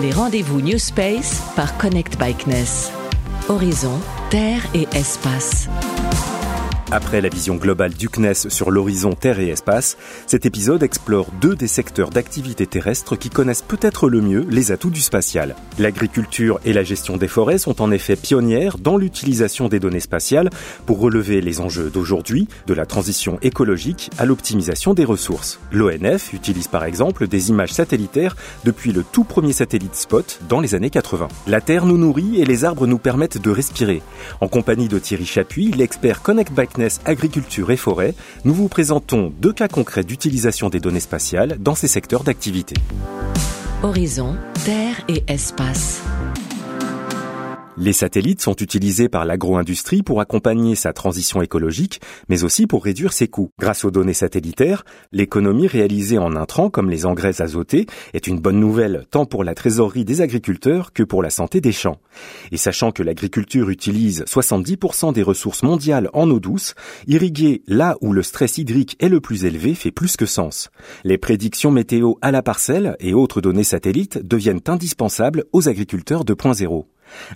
Les rendez-vous New Space par Connect Bikeness. Horizon, Terre et Espace. Après la vision globale du CNES sur l'horizon Terre et Espace, cet épisode explore deux des secteurs d'activité terrestre qui connaissent peut-être le mieux les atouts du spatial. L'agriculture et la gestion des forêts sont en effet pionnières dans l'utilisation des données spatiales pour relever les enjeux d'aujourd'hui, de la transition écologique à l'optimisation des ressources. L'ONF utilise par exemple des images satellitaires depuis le tout premier satellite Spot dans les années 80. La Terre nous nourrit et les arbres nous permettent de respirer. En compagnie de Thierry Chapuis, l'expert Connect Agriculture et Forêt, nous vous présentons deux cas concrets d'utilisation des données spatiales dans ces secteurs d'activité. Horizon, Terre et Espace. Les satellites sont utilisés par l'agro-industrie pour accompagner sa transition écologique, mais aussi pour réduire ses coûts. Grâce aux données satellitaires, l'économie réalisée en intrants comme les engrais azotés est une bonne nouvelle tant pour la trésorerie des agriculteurs que pour la santé des champs. Et sachant que l'agriculture utilise 70% des ressources mondiales en eau douce, irriguer là où le stress hydrique est le plus élevé fait plus que sens. Les prédictions météo à la parcelle et autres données satellites deviennent indispensables aux agriculteurs 2.0.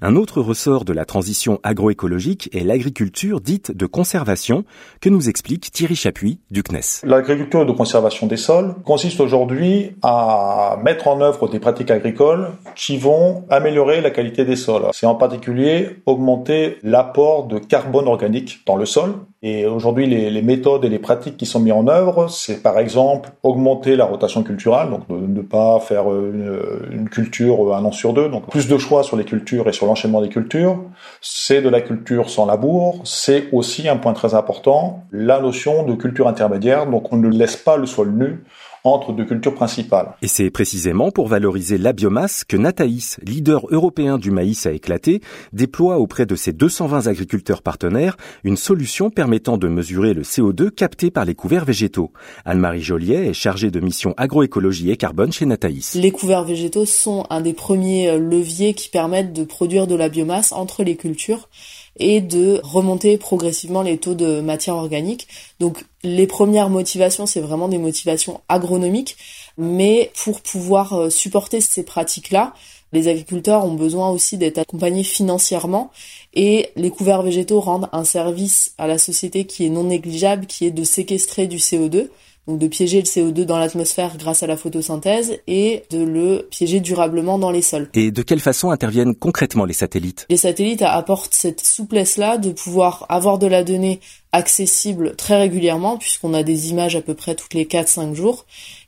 Un autre ressort de la transition agroécologique est l'agriculture dite de conservation que nous explique Thierry Chapuis du CNES. L'agriculture de conservation des sols consiste aujourd'hui à mettre en œuvre des pratiques agricoles qui vont améliorer la qualité des sols. C'est en particulier augmenter l'apport de carbone organique dans le sol et aujourd'hui, les, méthodes et les pratiques qui sont mises en œuvre, c'est par exemple augmenter la rotation culturelle, donc ne pas faire une, une, culture un an sur deux, donc plus de choix sur les cultures et sur l'enchaînement des cultures. C'est de la culture sans labour. C'est aussi un point très important, la notion de culture intermédiaire, donc on ne laisse pas le sol nu entre deux cultures principales. Et c'est précisément pour valoriser la biomasse que Nataïs, leader européen du maïs à éclater, déploie auprès de ses 220 agriculteurs partenaires une solution permettant de mesurer le CO2 capté par les couverts végétaux. Anne-Marie Joliet est chargée de mission agroécologie et carbone chez Nataïs. Les couverts végétaux sont un des premiers leviers qui permettent de produire de la biomasse entre les cultures et de remonter progressivement les taux de matière organique. Donc les premières motivations, c'est vraiment des motivations agronomiques, mais pour pouvoir euh, supporter ces pratiques-là, les agriculteurs ont besoin aussi d'être accompagnés financièrement et les couverts végétaux rendent un service à la société qui est non négligeable, qui est de séquestrer du CO2 donc de piéger le CO2 dans l'atmosphère grâce à la photosynthèse et de le piéger durablement dans les sols. Et de quelle façon interviennent concrètement les satellites? Les satellites apportent cette souplesse-là de pouvoir avoir de la donnée accessible très régulièrement puisqu'on a des images à peu près toutes les 4-5 jours.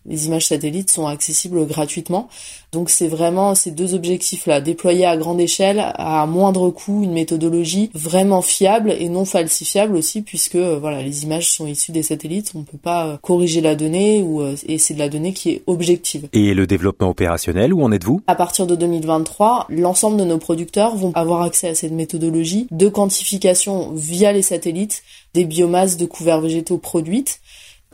Les images satellites sont accessibles gratuitement. Donc c'est vraiment ces deux objectifs-là, déployer à grande échelle, à moindre coût, une méthodologie vraiment fiable et non falsifiable aussi puisque euh, voilà, les images sont issues des satellites, on ne peut pas euh, corriger la donnée ou euh, et c'est de la donnée qui est objective. Et le développement opérationnel, où en êtes-vous? À partir de 2023, l'ensemble de nos producteurs vont avoir accès à cette méthodologie de quantification via les satellites des biomasses de couverts végétaux produites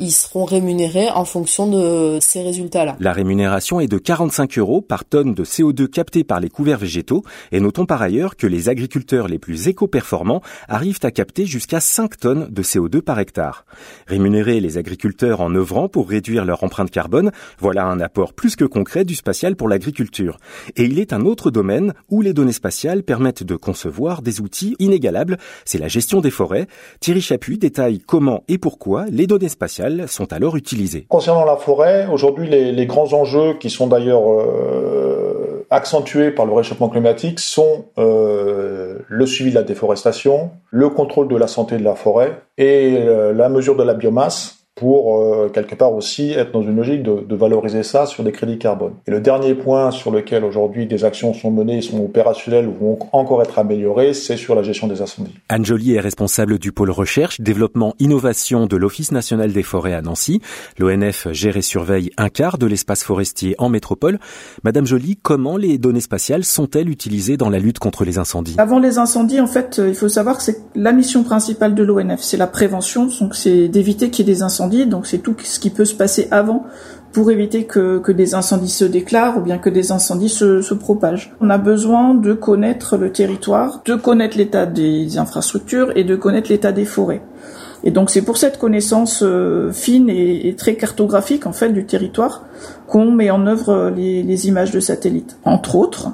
ils seront rémunérés en fonction de ces résultats-là. La rémunération est de 45 euros par tonne de CO2 capté par les couverts végétaux et notons par ailleurs que les agriculteurs les plus éco-performants arrivent à capter jusqu'à 5 tonnes de CO2 par hectare. Rémunérer les agriculteurs en œuvrant pour réduire leur empreinte carbone, voilà un apport plus que concret du spatial pour l'agriculture. Et il est un autre domaine où les données spatiales permettent de concevoir des outils inégalables, c'est la gestion des forêts. Thierry Chapuis détaille comment et pourquoi les données spatiales sont alors utilisés. Concernant la forêt, aujourd'hui les, grands enjeux qui sont d'ailleurs euh, accentués par le réchauffement climatique sont euh, le suivi de la déforestation, le contrôle de la santé de la forêt et euh, la mesure de la biomasse pour euh, quelque part aussi être dans une logique de, de, valoriser ça sur des crédits carbone. Et le dernier point sur lequel aujourd'hui des actions sont menées, sont opérationnelles ou vont encore être améliorées, c'est sur la gestion des incendies. Anne Joly est responsable du pôle recherche, développement, innovation de l'Office national des forêts à Nancy. L'ONF gère et surveille un quart de l'espace forestier en métropole. Madame Joly, comment les données spatiales sont-elles utilisées dans la lutte contre les incendies? Avant les incendies, en fait, il faut savoir que c'est la mission principale de l'ONF, c'est la prévention, donc c'est d'éviter qu'il y ait des incendies donc c'est tout ce qui peut se passer avant pour éviter que, des incendies se déclarent ou bien que des incendies se propagent. On a besoin de connaître le territoire, de connaître l'état des infrastructures et de connaître l'état des forêts. Et donc c'est pour cette connaissance euh, fine et, très cartographique en fait du territoire qu'on met en œuvre euh, les, images de satellite. Entre autres,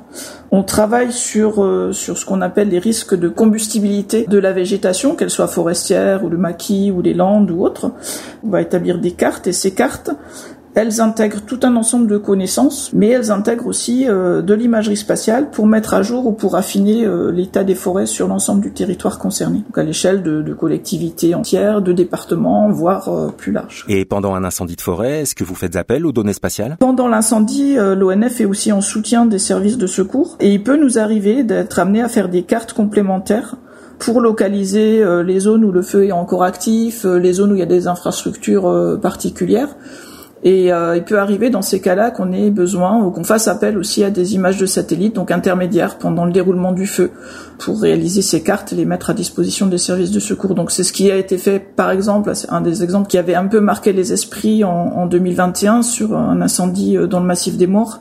on travaille sur euh, sur ce qu'on appelle les risques de combustibilité de la végétation, qu'elle soit forestière ou le maquis ou les landes ou autres. On va établir des cartes et ces cartes elles intègrent tout un ensemble de connaissances, mais elles intègrent aussi euh, de l'imagerie spatiale pour mettre à jour ou pour affiner euh, l'état des forêts sur l'ensemble du territoire concerné, donc à l'échelle de, de, collectivités entières, de départements, voire euh, plus large. Et pendant un incendie de forêt, est-ce que vous faites appel aux données spatiales? Pendant l'incendie, l'ONF est aussi en soutien des services de secours et il peut nous arriver d'être amené à faire des cartes complémentaires pour localiser les zones où le feu est encore actif, les zones où il y a des infrastructures particulières et euh, il peut arriver dans ces cas-là qu'on ait besoin ou qu'on fasse appel aussi à des images de satellite, donc intermédiaires, pendant le déroulement du feu, pour réaliser ces cartes et les mettre à disposition des services de secours. Donc c'est ce qui a été fait, par exemple, c'est un des exemples qui avait un peu marqué les esprits en, en 2021 sur un incendie euh, dans le massif des Morts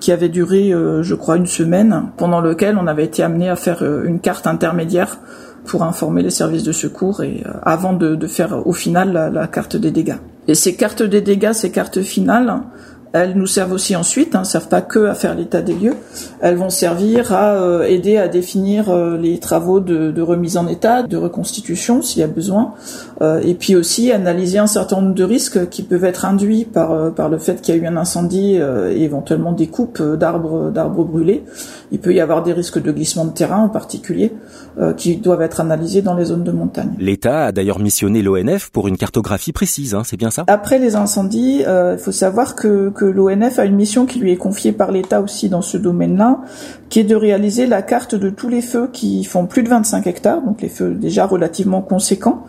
qui avait duré, euh, je crois, une semaine, pendant lequel on avait été amené à faire une carte intermédiaire pour informer les services de secours et avant de, faire au final la carte des dégâts. Et ces cartes des dégâts, ces cartes finales, elles nous servent aussi ensuite, hein, servent pas que à faire l'état des lieux, elles vont servir à euh, aider à définir euh, les travaux de, de, remise en état, de reconstitution s'il y a besoin, euh, et puis aussi analyser un certain nombre de risques qui peuvent être induits par par le fait qu'il y a eu un incendie et éventuellement des coupes d'arbres d'arbres brûlés. Il peut y avoir des risques de glissement de terrain en particulier qui doivent être analysés dans les zones de montagne. L'État a d'ailleurs missionné l'ONF pour une cartographie précise, hein, c'est bien ça? Après les incendies, il faut savoir que, que l'ONF a une mission qui lui est confiée par l'État aussi dans ce domaine-là, qui est de réaliser la carte de tous les feux qui font plus de 25 hectares, donc les feux déjà relativement conséquents,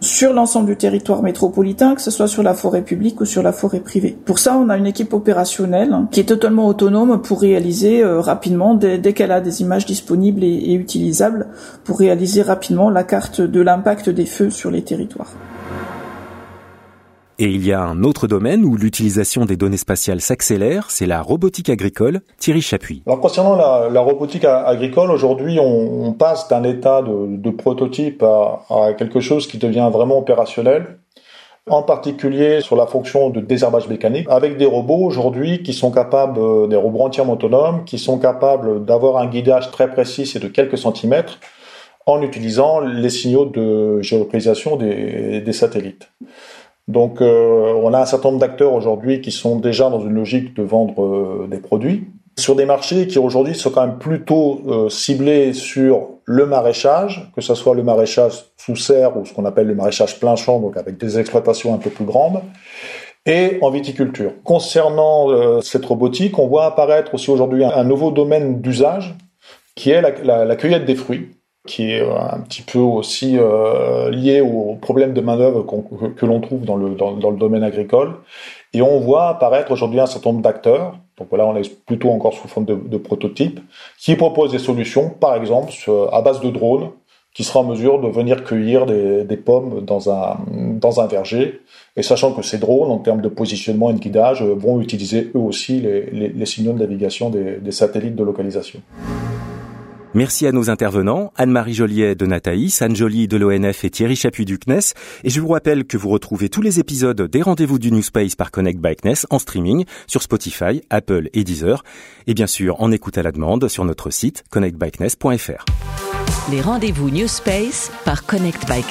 sur l'ensemble du territoire métropolitain, que ce soit sur la forêt publique ou sur la forêt privée. Pour ça, on a une équipe opérationnelle qui est totalement autonome pour réaliser euh, rapidement, dès, qu'elle a des images disponibles et utilisables, pour réaliser rapidement la carte de l'impact des feux sur les territoires. Et il y a un autre domaine où l'utilisation des données spatiales s'accélère, c'est la robotique agricole. Thierry Chapuis. Alors concernant la, robotique agricole, aujourd'hui on, passe d'un état de, prototype à, quelque chose qui devient vraiment opérationnel en particulier sur la fonction de désherbage mécanique, avec des robots aujourd'hui qui sont capables, euh, des robots entièrement autonomes, qui sont capables d'avoir un guidage très précis et de quelques centimètres en utilisant les signaux de géolocalisation des satellites. Donc euh, on a un certain nombre d'acteurs aujourd'hui qui sont déjà dans une logique de vendre euh, des produits sur des marchés qui aujourd'hui sont quand même plutôt euh, ciblés sur le maraîchage, que ce soit le maraîchage sous serre ou ce qu'on appelle le maraîchage plein champ, donc avec des exploitations un peu plus grandes, et en viticulture. Concernant cette robotique, on voit apparaître aussi aujourd'hui un, nouveau domaine d'usage qui est la cueillette des fruits qui est euh, un petit peu aussi euh, lié au problème de main-d'œuvre que, l'on trouve dans le, dans, le domaine agricole. Et on voit apparaître aujourd'hui un certain nombre d'acteurs, donc voilà, on est plutôt encore sous forme de, de prototypes, qui proposent des solutions, par exemple, à base de drones, qui sera en mesure de venir cueillir des, pommes dans un, dans un verger, et sachant que ces drones, en termes de positionnement et de guidage, vont utiliser eux aussi les, signaux de navigation des satellites de localisation. Merci à nos intervenants, Anne-Marie Joliet de Nataïs, Anne Jolie de l'ONF et Thierry Chapuis du CNES. Et je vous rappelle que vous retrouvez tous les épisodes des rendez-vous du New Space par Connect by en streaming sur Spotify, Apple et Deezer. Et bien sûr, en écoute à la demande sur notre site connectbyknes.fr. Les rendez-vous New Space par Connect by.